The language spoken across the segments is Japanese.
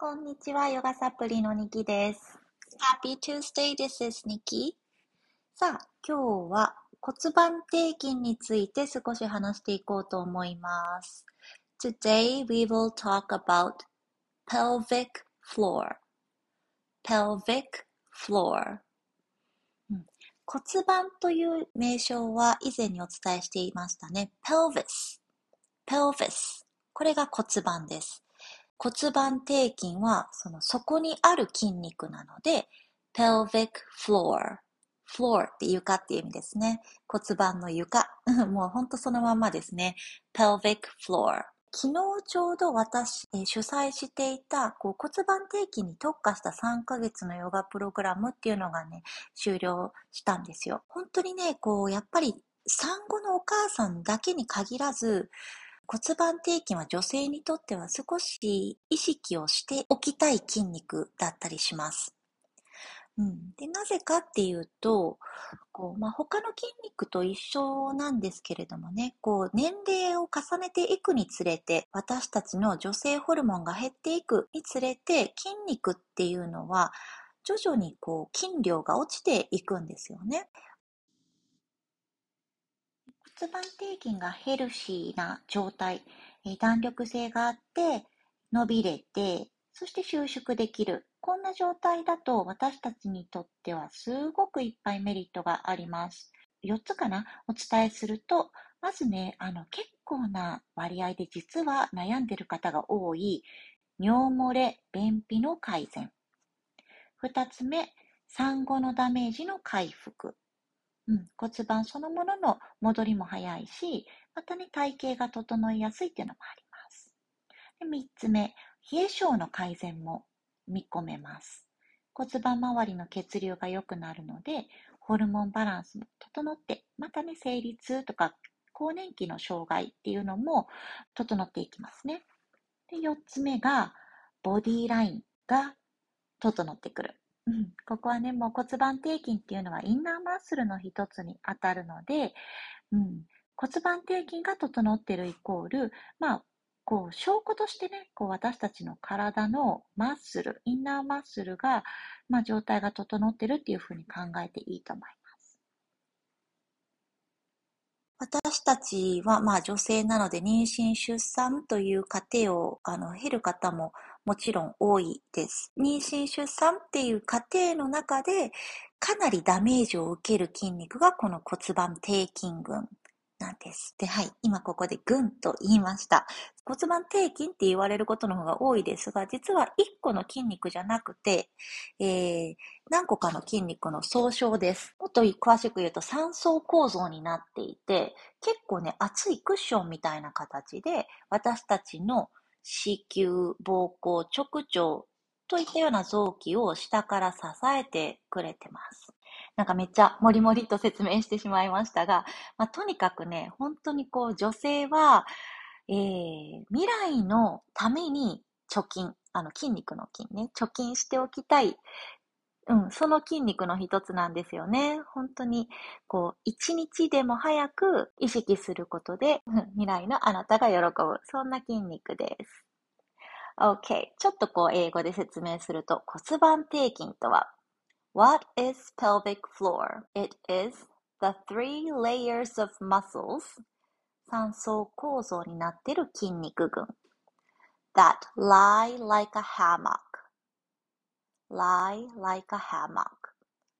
こんにちは、ヨガサプリのニキです。Happy Tuesday, this is Nikki. さあ、今日は骨盤底筋について少し話していこうと思います。Today we will talk about pelvic floor. pelvic floor. 骨盤という名称は以前にお伝えしていましたね。pelvis. pelvis. これが骨盤です。骨盤底筋はその底にある筋肉なので、pelvic floor。floor って床っていう意味ですね。骨盤の床。もうほんとそのまんまですね。pelvic floor。昨日ちょうど私、えー、主催していたこう骨盤底筋に特化した3ヶ月のヨガプログラムっていうのがね、終了したんですよ。本当にね、こう、やっぱり産後のお母さんだけに限らず、骨盤底筋は女性にとっては少し意識をしておきたい筋肉だったりします。うん、でなぜかっていうと、こうまあ、他の筋肉と一緒なんですけれどもね、こう年齢を重ねていくにつれて、私たちの女性ホルモンが減っていくにつれて、筋肉っていうのは徐々にこう筋量が落ちていくんですよね。骨盤底筋がヘルシーな状態、え弾力性があって、伸びれて、そして収縮できる。こんな状態だと私たちにとってはすごくいっぱいメリットがあります。4つかな？お伝えすると、まずね、あの結構な割合で実は悩んでる方が多い尿漏れ、便秘の改善。2つ目、産後のダメージの回復。うん、骨盤そのものの戻りも早いし、またね、体型が整いやすいっていうのもあります。で3つ目、冷え性の改善も見込めます。骨盤周りの血流が良くなるので、ホルモンバランスも整って、またね、生理痛とか更年期の障害っていうのも整っていきますね。で、4つ目が、ボディラインが整ってくる。ここはね、もう骨盤底筋っていうのはインナーマッスルの一つに当たるので、うん、骨盤底筋が整っているイコール、まあ、こう、証拠としてね、こう、私たちの体のマッスル、インナーマッスルが、まあ、状態が整ってるっていうふうに考えていいと思います。私たちは、まあ、女性なので、妊娠、出産という過程を、あの、経る方ももちろん多いです。妊娠出産っていう過程の中でかなりダメージを受ける筋肉がこの骨盤底筋群なんです。で、はい。今ここで群と言いました。骨盤底筋って言われることの方が多いですが、実は1個の筋肉じゃなくて、えー、何個かの筋肉の総称です。もっと詳しく言うと3層構造になっていて、結構ね、厚いクッションみたいな形で、私たちの子宮、膀胱、直腸といったような臓器を下から支えてくれてます。なんかめっちゃもりもりと説明してしまいましたが、まあ、とにかくね、本当にこう女性は、えー、未来のために貯金、あの筋肉の筋ね、貯金しておきたいうん、その筋肉の一つなんですよね。本当に、こう、一日でも早く意識することで、未来のあなたが喜ぶ。そんな筋肉です。OK。ちょっとこう、英語で説明すると、骨盤底筋とは、What is pelvic floor? It is the three layers of muscles 三層構造になっている筋肉群 that lie like a hammock lie like a hammock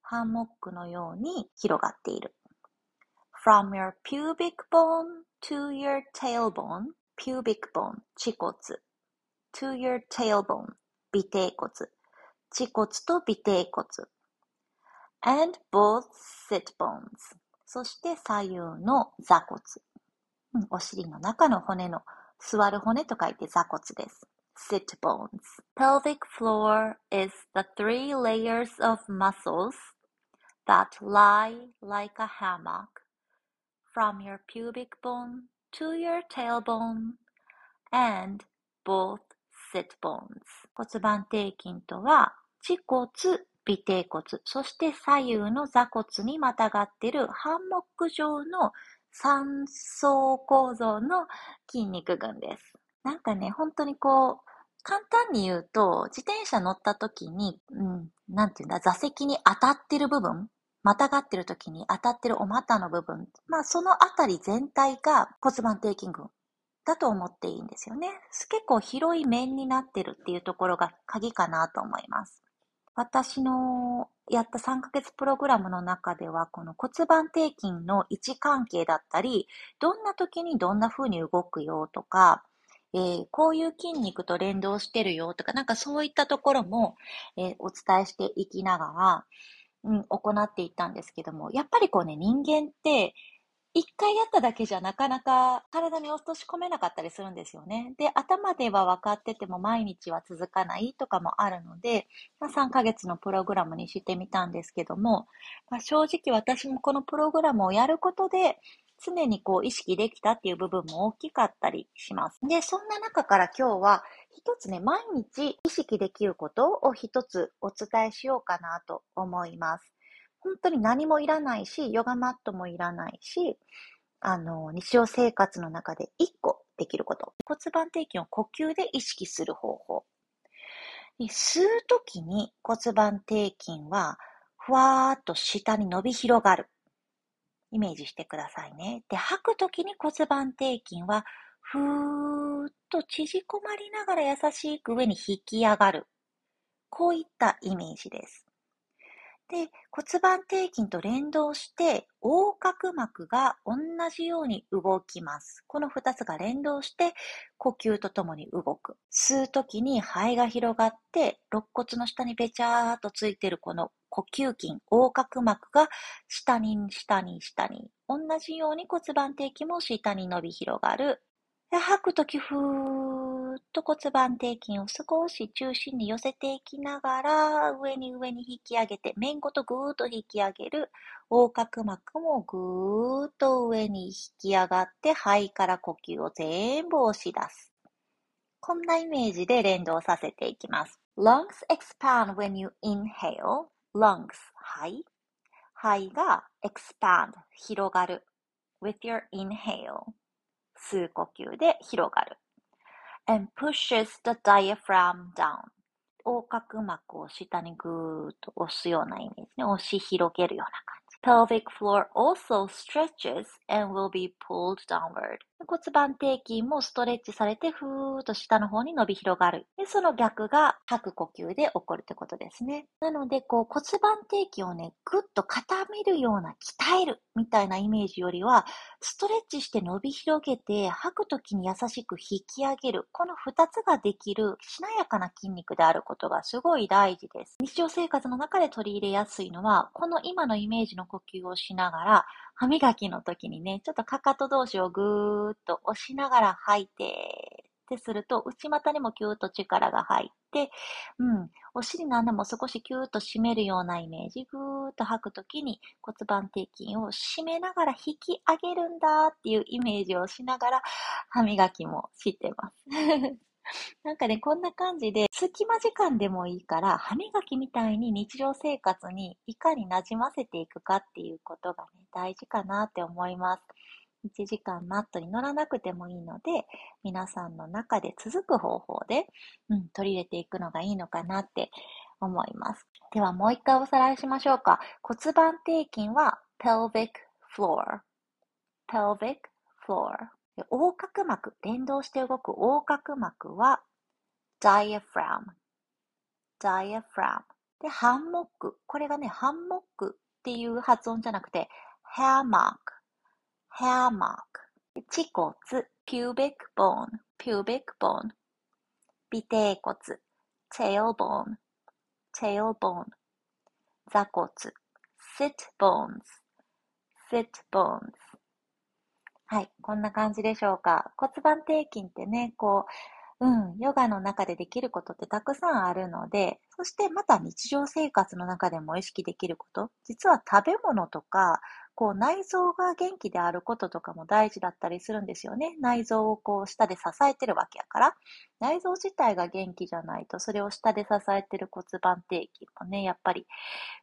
ハンモックのように広がっている from your pubic bone to your tailbone pubic bone 恥骨 to your tailbone 尾底骨恥骨と尾底骨 and both sit bones そして左右の座骨、うん、お尻の中の骨の座る骨と書いて座骨です sit bones. Pelvic floor is the three layers of muscles that lie like a hammock from your pubic bone to your tailbone and both sit bones. 骨盤底筋とは、恥骨、尾底骨、そして左右の座骨にまたがっているハンモック状の三層構造の筋肉群です。なんかね、本当にこう、簡単に言うと、自転車乗った時に、うん、なんていうんだ、座席に当たってる部分、またがってる時に当たってるお股の部分、まあそのあたり全体が骨盤底筋群だと思っていいんですよね。結構広い面になってるっていうところが鍵かなと思います。私のやった3ヶ月プログラムの中では、この骨盤底筋の位置関係だったり、どんな時にどんな風に動くよとか、えー、こういう筋肉と連動してるよとか、なんかそういったところも、えー、お伝えしていきながら、うん、行っていったんですけども、やっぱりこうね、人間って、一回やっただけじゃなかなか体に落とし込めなかったりするんですよね。で、頭では分かってても毎日は続かないとかもあるので、まあ、3ヶ月のプログラムにしてみたんですけども、まあ、正直私もこのプログラムをやることで、常にこう意識できたっていう部分も大きかったりします。で、そんな中から今日は一つね、毎日意識できることを一つお伝えしようかなと思います。本当に何もいらないし、ヨガマットもいらないし、あの、日常生活の中で一個できること。骨盤底筋を呼吸で意識する方法。吸うときに骨盤底筋はふわーっと下に伸び広がる。イメージしてくださいね。で、吐くときに骨盤底筋は、ふーっと縮こまりながら優しく上に引き上がる。こういったイメージです。で、骨盤底筋と連動して、横隔膜が同じように動きます。この二つが連動して、呼吸とともに動く。吸うときに肺が広がって、肋骨の下にべちゃーっとついてるこの呼吸筋、横隔膜が下に下に下に。同じように骨盤底筋も下に伸び広がる。で吐くとき、ふーっと骨盤底筋を少し中心に寄せていきながら、上に上に引き上げて、面ごとぐーっと引き上げる。横隔膜もぐーっと上に引き上がって、肺から呼吸を全部押し出す。こんなイメージで連動させていきます。lungs expand when you inhale. lungs 肺。肺が expand 広がる。with your inhale 吸う呼吸で広がる。and pushes the diaphragm down 横隔膜を下にぐーっと押すようなイメージね。押し広げるような感じ。pelvic floor also stretches and will be pulled downward. 骨盤底筋もストレッチされて、ふーっと下の方に伸び広がる。で、その逆が吐く呼吸で起こるってことですね。なので、こう骨盤底筋をね、ぐっと固めるような、鍛えるみたいなイメージよりは、ストレッチして伸び広げて、吐くときに優しく引き上げる。この二つができるしなやかな筋肉であることがすごい大事です。日常生活の中で取り入れやすいのは、この今のイメージの呼吸をしながら、歯磨きの時にね、ちょっとかかと同士をぐーっと押しながら吐いて、ってすると、内股にもキューッと力が入って、うん、お尻の穴も少しキューッと締めるようなイメージ、ぐーっと吐くときに骨盤底筋を締めながら引き上げるんだっていうイメージをしながら歯磨きもしてます。なんかね、こんな感じで、隙間時間でもいいから、歯磨きみたいに日常生活にいかに馴染ませていくかっていうことがね、大事かなって思います。1時間マットに乗らなくてもいいので、皆さんの中で続く方法で、うん、取り入れていくのがいいのかなって思います。ではもう一回おさらいしましょうか。骨盤底筋は pelvic floor。pelvic floor。横隔膜、連動して動く横隔膜は diaphragm。diaphragm。で、ハンモック。これがね、ハンモックっていう発音じゃなくて、hair mark。恥骨、pubic bone。pubic bone。尾低骨、tailbone。tailbone。座骨、sit bones。sit bones。はい。こんな感じでしょうか。骨盤底筋ってね、こう、うん、ヨガの中でできることってたくさんあるので、そしてまた日常生活の中でも意識できること、実は食べ物とか、こう内臓が元気であることとかも大事だったりするんですよね。内臓をこう下で支えてるわけやから。内臓自体が元気じゃないと、それを下で支えてる骨盤底筋もね、やっぱり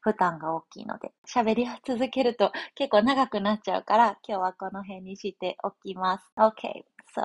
負担が大きいので、喋り続けると結構長くなっちゃうから、今日はこの辺にしておきます。OK so